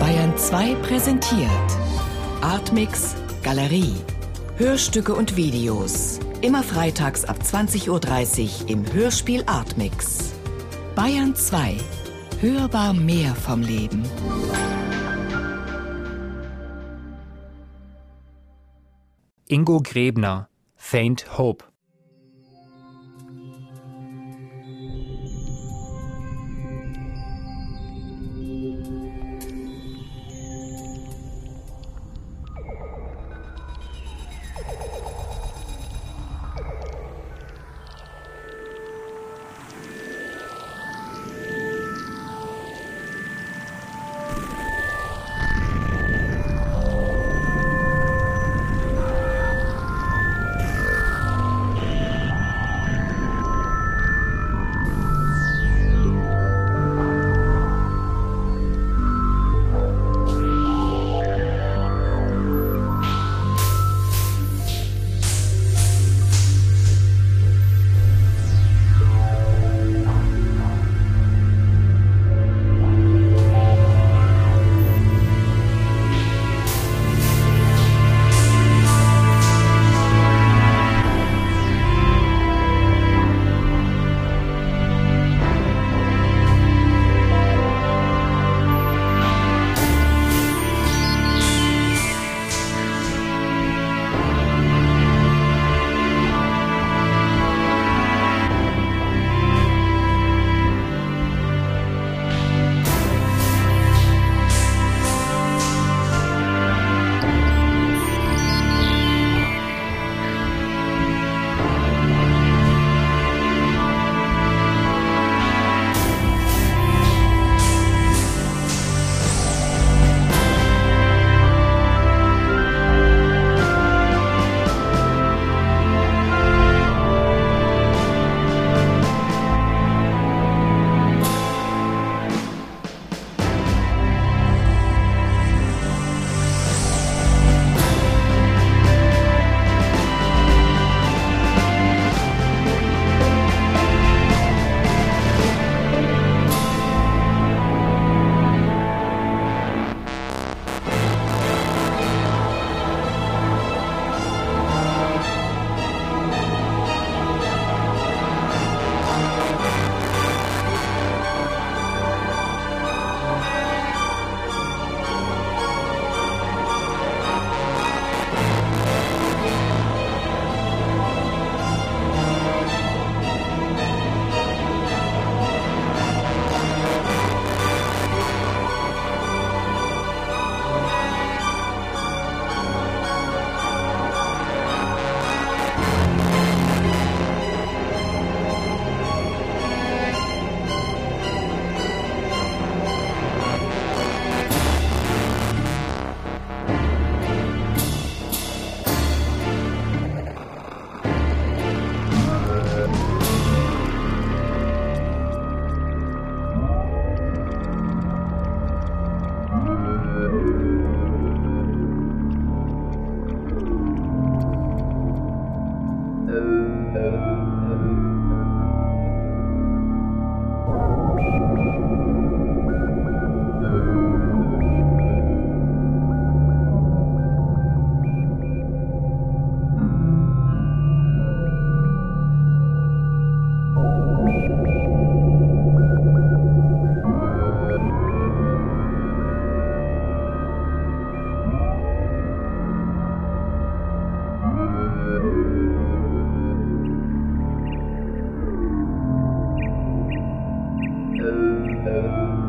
Bayern 2 präsentiert Artmix Galerie. Hörstücke und Videos. Immer freitags ab 20.30 Uhr im Hörspiel Artmix. Bayern 2. Hörbar mehr vom Leben. Ingo Grebner, Faint Hope. 的。